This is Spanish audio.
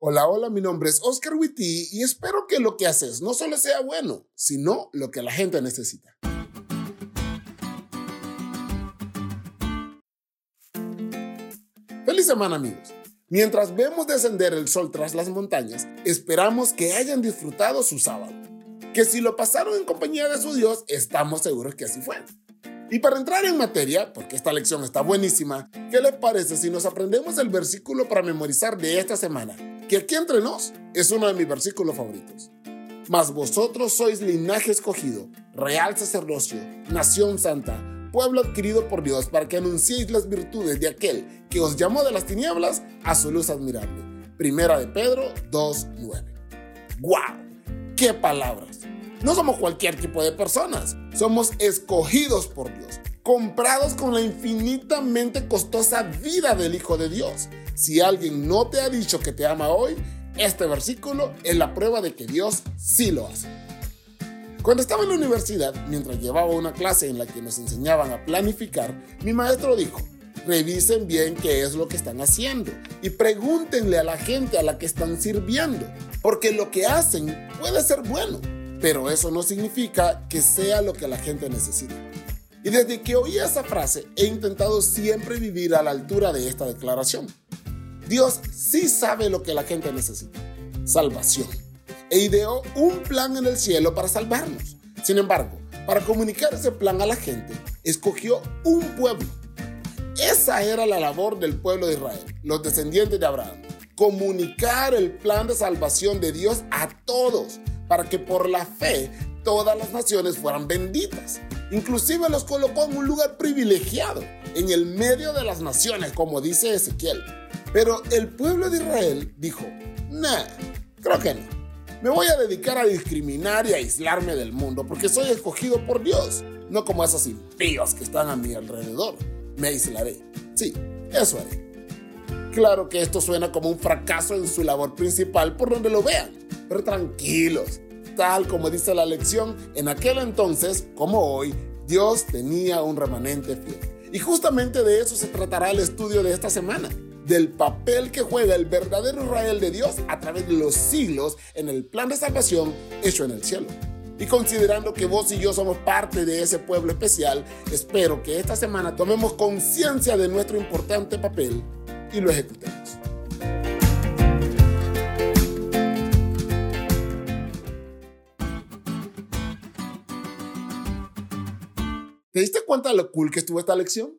Hola, hola, mi nombre es Oscar Witty y espero que lo que haces no solo sea bueno, sino lo que la gente necesita. Feliz semana amigos. Mientras vemos descender el sol tras las montañas, esperamos que hayan disfrutado su sábado. Que si lo pasaron en compañía de su Dios, estamos seguros que así fue. Y para entrar en materia, porque esta lección está buenísima, ¿qué les parece si nos aprendemos el versículo para memorizar de esta semana? Que aquí entre nos es uno de mis versículos favoritos. Mas vosotros sois linaje escogido, real sacerdocio, nación santa, pueblo adquirido por Dios para que anunciéis las virtudes de aquel que os llamó de las tinieblas a su luz admirable. Primera de Pedro 2.9. ¡Guau! ¡Qué palabras! No somos cualquier tipo de personas, somos escogidos por Dios, comprados con la infinitamente costosa vida del Hijo de Dios si alguien no te ha dicho que te ama hoy, este versículo es la prueba de que Dios sí lo hace. Cuando estaba en la universidad, mientras llevaba una clase en la que nos enseñaban a planificar, mi maestro dijo, revisen bien qué es lo que están haciendo y pregúntenle a la gente a la que están sirviendo, porque lo que hacen puede ser bueno, pero eso no significa que sea lo que la gente necesita. Y desde que oí esa frase, he intentado siempre vivir a la altura de esta declaración. Dios sí sabe lo que la gente necesita, salvación, e ideó un plan en el cielo para salvarnos. Sin embargo, para comunicar ese plan a la gente, escogió un pueblo. Esa era la labor del pueblo de Israel, los descendientes de Abraham, comunicar el plan de salvación de Dios a todos, para que por la fe todas las naciones fueran benditas. Inclusive los colocó en un lugar privilegiado, en el medio de las naciones, como dice Ezequiel. Pero el pueblo de Israel dijo, nah, creo que no. Me voy a dedicar a discriminar y a aislarme del mundo porque soy escogido por Dios, no como esos impíos que están a mi alrededor. Me aislaré. Sí, eso haré. Claro que esto suena como un fracaso en su labor principal por donde lo vean, pero tranquilos. Tal como dice la lección, en aquel entonces, como hoy, Dios tenía un remanente fiel. Y justamente de eso se tratará el estudio de esta semana del papel que juega el verdadero Israel de Dios a través de los siglos en el plan de salvación hecho en el cielo. Y considerando que vos y yo somos parte de ese pueblo especial, espero que esta semana tomemos conciencia de nuestro importante papel y lo ejecutemos. ¿Te diste cuenta de lo cool que estuvo esta lección?